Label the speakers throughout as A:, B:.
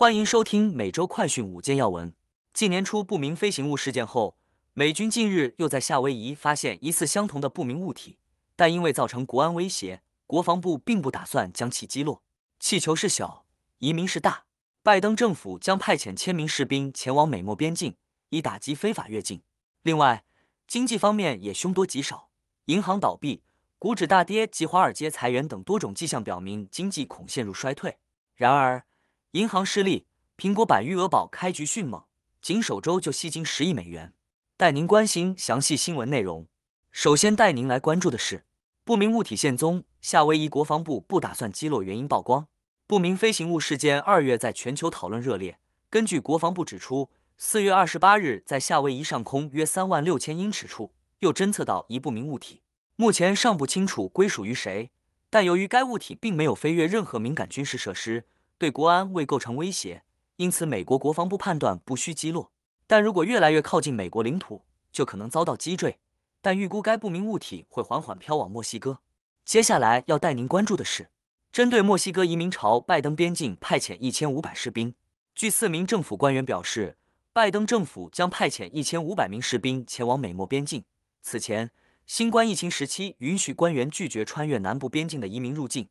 A: 欢迎收听每周快讯五件要闻。继年初不明飞行物事件后，美军近日又在夏威夷发现疑似相同的不明物体，但因为造成国安威胁，国防部并不打算将其击落。气球是小，移民是大。拜登政府将派遣千名士兵前往美墨边境，以打击非法越境。另外，经济方面也凶多吉少，银行倒闭、股指大跌及华尔街裁员等多种迹象表明经济恐陷入衰退。然而，银行失利，苹果版余额宝开局迅猛，仅首周就吸金十亿美元。带您关心详细新闻内容。首先带您来关注的是不明物体现踪，夏威夷国防部不打算击落原因曝光。不明飞行物事件二月在全球讨论热烈。根据国防部指出。四月二十八日，在夏威夷上空约三万六千英尺处，又侦测到一不明物体，目前尚不清楚归属于谁。但由于该物体并没有飞越任何敏感军事设施，对国安未构成威胁，因此美国国防部判断不需击落。但如果越来越靠近美国领土，就可能遭到击坠。但预估该不明物体会缓缓飘往墨西哥。接下来要带您关注的是，针对墨西哥移民潮，拜登边境派遣一千五百士兵。据四名政府官员表示。拜登政府将派遣一千五百名士兵前往美墨边境。此前，新冠疫情时期允许官员拒绝穿越南部边境的移民入境，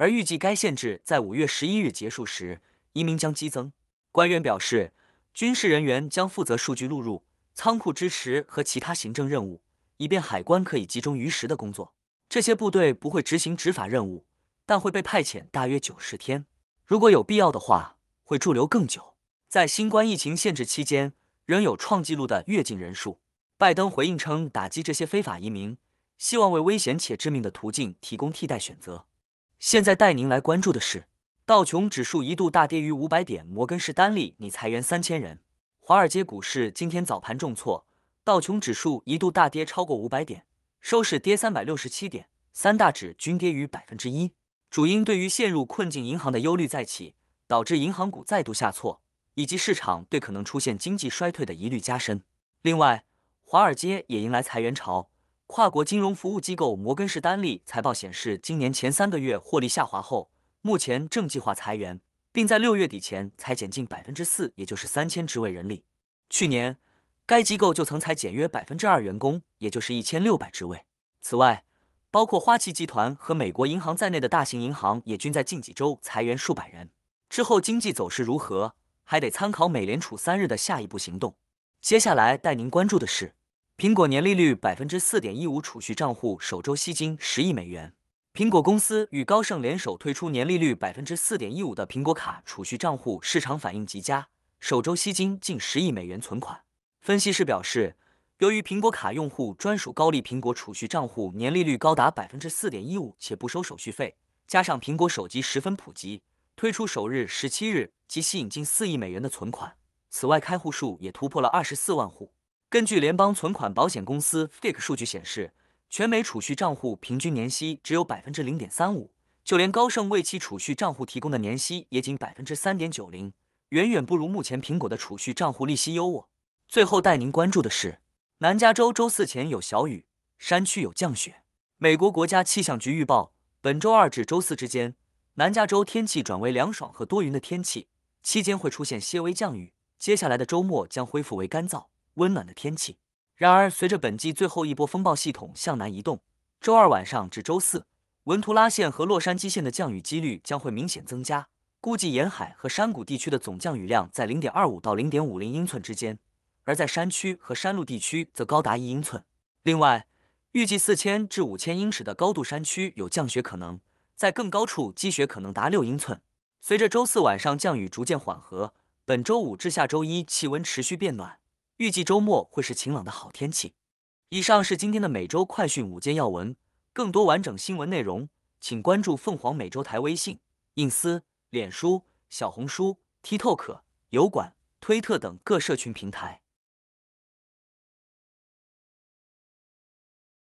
A: 而预计该限制在五月十一日结束时，移民将激增。官员表示，军事人员将负责数据录入、仓库支持和其他行政任务，以便海关可以集中于时的工作。这些部队不会执行执法任务，但会被派遣大约九十天。如果有必要的话，会驻留更久。在新冠疫情限制期间，仍有创纪录的越境人数。拜登回应称，打击这些非法移民，希望为危险且致命的途径提供替代选择。现在带您来关注的是，道琼指数一度大跌逾五百点，摩根士丹利拟裁员三千人。华尔街股市今天早盘重挫，道琼指数一度大跌超过五百点，收市跌三百六十七点，三大指均跌逾百分之一。主因对于陷入困境银行的忧虑再起，导致银行股再度下挫。以及市场对可能出现经济衰退的疑虑加深。另外，华尔街也迎来裁员潮。跨国金融服务机构摩根士丹利财报显示，今年前三个月获利下滑后，目前正计划裁员，并在六月底前裁减近百分之四，也就是三千职位人力。去年，该机构就曾裁减约百分之二员工，也就是一千六百职位。此外，包括花旗集团和美国银行在内的大型银行也均在近几周裁员数百人。之后经济走势如何？还得参考美联储三日的下一步行动。接下来带您关注的是，苹果年利率百分之四点一五储蓄账户首周吸金十亿美元。苹果公司与高盛联手推出年利率百分之四点一五的苹果卡储蓄账户，市场反应极佳，首周吸金近十亿美元存款。分析师表示，由于苹果卡用户专属高利苹果储蓄账户年利率高达百分之四点一五，且不收手续费，加上苹果手机十分普及。推出首日十七日即吸引近四亿美元的存款，此外开户数也突破了二十四万户。根据联邦存款保险公司 FIC 数据显示，全美储蓄账户平均年息只有百分之零点三五，就连高盛为其储蓄账户提供的年息也仅百分之三点九零，远远不如目前苹果的储蓄账户利息优渥。最后带您关注的是，南加州周四前有小雨，山区有降雪。美国国家气象局预报，本周二至周四之间。南加州天气转为凉爽和多云的天气，期间会出现些微降雨。接下来的周末将恢复为干燥温暖的天气。然而，随着本季最后一波风暴系统向南移动，周二晚上至周四，文图拉县和洛杉矶县的降雨几率将会明显增加，估计沿海和山谷地区的总降雨量在零点二五到零点五零英寸之间，而在山区和山路地区则高达一英寸。另外，预计四千至五千英尺的高度山区有降雪可能。在更高处积雪可能达六英寸。随着周四晚上降雨逐渐缓和，本周五至下周一气温持续变暖，预计周末会是晴朗的好天气。以上是今天的每周快讯五件要闻，更多完整新闻内容，请关注凤凰美洲台微信、隐私、脸书、小红书、TikTok、油管、推特等各社群平台。